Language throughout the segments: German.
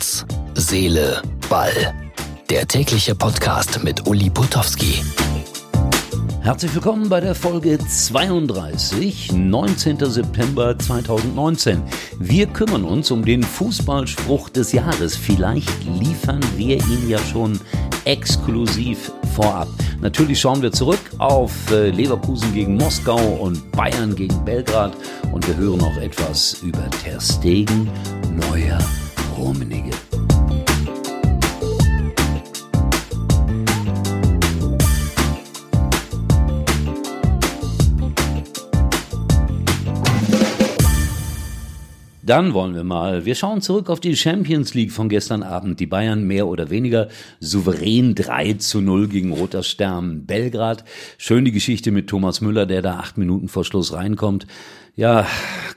Herz, Seele, Ball. Der tägliche Podcast mit Uli Putowski. Herzlich willkommen bei der Folge 32, 19. September 2019. Wir kümmern uns um den Fußballspruch des Jahres. Vielleicht liefern wir ihn ja schon exklusiv vorab. Natürlich schauen wir zurück auf äh, Leverkusen gegen Moskau und Bayern gegen Belgrad und wir hören auch etwas über Ter Stegen, Neuer, Rummenigge. Dann wollen wir mal. Wir schauen zurück auf die Champions League von gestern Abend. Die Bayern mehr oder weniger souverän 3 zu 0 gegen Roter Stern Belgrad. Schön die Geschichte mit Thomas Müller, der da acht Minuten vor Schluss reinkommt. Ja,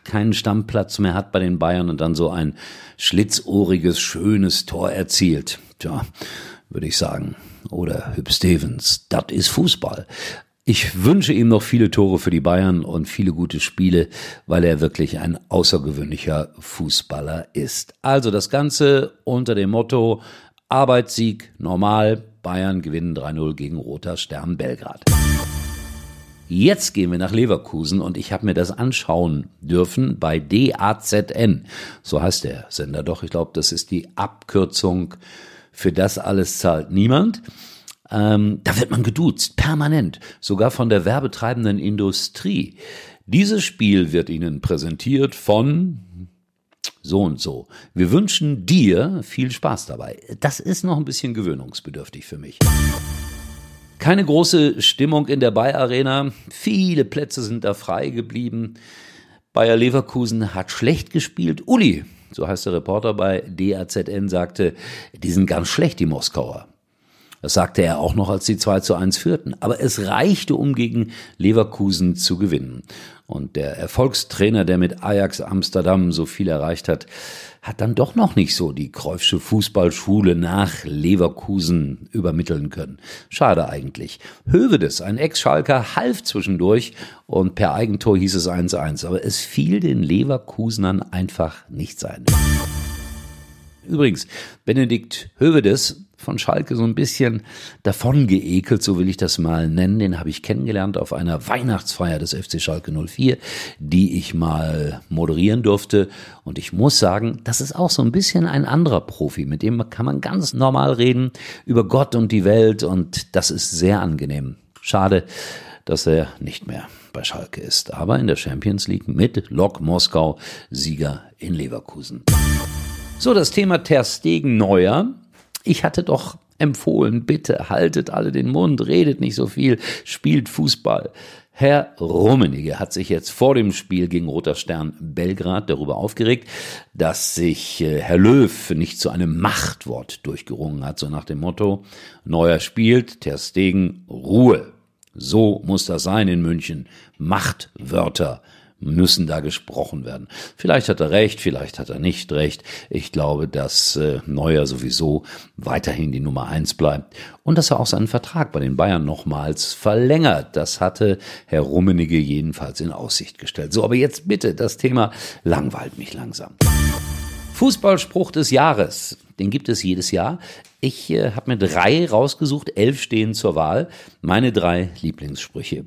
keinen Stammplatz mehr hat bei den Bayern und dann so ein schlitzohriges, schönes Tor erzielt. Tja, würde ich sagen. Oder Hüb Stevens. Das ist Fußball. Ich wünsche ihm noch viele Tore für die Bayern und viele gute Spiele, weil er wirklich ein außergewöhnlicher Fußballer ist. Also das Ganze unter dem Motto Arbeitssieg normal, Bayern gewinnen 3-0 gegen Roter Stern Belgrad. Jetzt gehen wir nach Leverkusen und ich habe mir das anschauen dürfen bei DAZN. So heißt der Sender doch. Ich glaube, das ist die Abkürzung für das alles zahlt niemand. Ähm, da wird man geduzt, permanent, sogar von der werbetreibenden Industrie. Dieses Spiel wird Ihnen präsentiert von so und so. Wir wünschen dir viel Spaß dabei. Das ist noch ein bisschen gewöhnungsbedürftig für mich. Keine große Stimmung in der Bayer Arena. Viele Plätze sind da frei geblieben. Bayer Leverkusen hat schlecht gespielt. Uli, so heißt der Reporter bei DAZN, sagte, die sind ganz schlecht, die Moskauer. Das sagte er auch noch, als sie 2 zu 1 führten. Aber es reichte, um gegen Leverkusen zu gewinnen. Und der Erfolgstrainer, der mit Ajax Amsterdam so viel erreicht hat, hat dann doch noch nicht so die Kreufsche Fußballschule nach Leverkusen übermitteln können. Schade eigentlich. Hövedes, ein Ex-Schalker, half zwischendurch und per Eigentor hieß es 1-1. Aber es fiel den Leverkusenern einfach nicht sein. Übrigens, Benedikt Hövedes von Schalke so ein bisschen davon geekelt, so will ich das mal nennen. Den habe ich kennengelernt auf einer Weihnachtsfeier des FC Schalke 04, die ich mal moderieren durfte. Und ich muss sagen, das ist auch so ein bisschen ein anderer Profi. Mit dem kann man ganz normal reden über Gott und die Welt und das ist sehr angenehm. Schade, dass er nicht mehr bei Schalke ist, aber in der Champions League mit Lok Moskau Sieger in Leverkusen. So, das Thema Ter Stegen Neuer ich hatte doch empfohlen, bitte haltet alle den Mund, redet nicht so viel, spielt Fußball. Herr Rummenigge hat sich jetzt vor dem Spiel gegen Roter Stern Belgrad darüber aufgeregt, dass sich äh, Herr Löw nicht zu einem Machtwort durchgerungen hat, so nach dem Motto, Neuer spielt, Ter Stegen, Ruhe. So muss das sein in München. Machtwörter müssen da gesprochen werden. Vielleicht hat er recht, vielleicht hat er nicht recht. Ich glaube, dass äh, Neuer sowieso weiterhin die Nummer eins bleibt und dass er auch seinen Vertrag bei den Bayern nochmals verlängert. Das hatte Herr Rummenigge jedenfalls in Aussicht gestellt. So, aber jetzt bitte, das Thema langweilt mich langsam. Fußballspruch des Jahres, den gibt es jedes Jahr. Ich äh, habe mir drei rausgesucht, elf stehen zur Wahl. Meine drei Lieblingssprüche.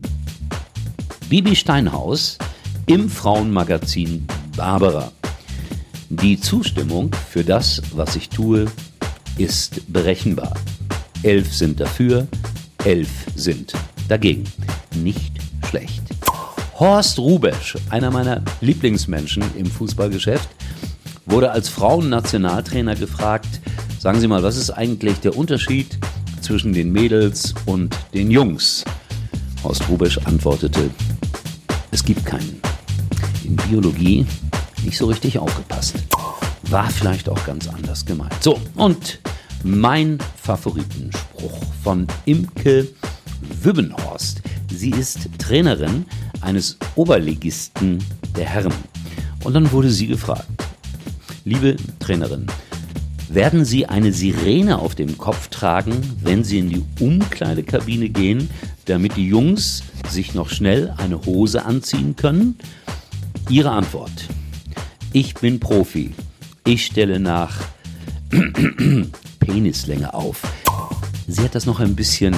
Bibi Steinhaus im Frauenmagazin Barbara. Die Zustimmung für das, was ich tue, ist berechenbar. Elf sind dafür, elf sind dagegen. Nicht schlecht. Horst Rubesch, einer meiner Lieblingsmenschen im Fußballgeschäft, wurde als Frauennationaltrainer gefragt, sagen Sie mal, was ist eigentlich der Unterschied zwischen den Mädels und den Jungs? Horst Rubesch antwortete, es gibt keinen in Biologie nicht so richtig aufgepasst. War vielleicht auch ganz anders gemeint. So, und mein Favoritenspruch von Imke Wübbenhorst. Sie ist Trainerin eines Oberligisten der Herren. Und dann wurde sie gefragt, liebe Trainerin, werden Sie eine Sirene auf dem Kopf tragen, wenn Sie in die Umkleidekabine gehen, damit die Jungs sich noch schnell eine Hose anziehen können? Ihre Antwort. Ich bin Profi. Ich stelle nach Penislänge auf. Sie hat das noch ein bisschen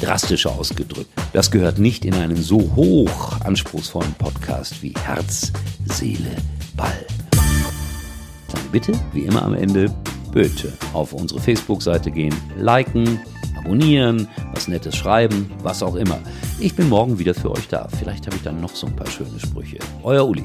drastischer ausgedrückt. Das gehört nicht in einen so hoch anspruchsvollen Podcast wie Herz, Seele, Ball. Dann bitte, wie immer am Ende, bitte auf unsere Facebook-Seite gehen, liken, abonnieren, was Nettes schreiben, was auch immer. Ich bin morgen wieder für euch da. Vielleicht habe ich dann noch so ein paar schöne Sprüche. Euer Uli.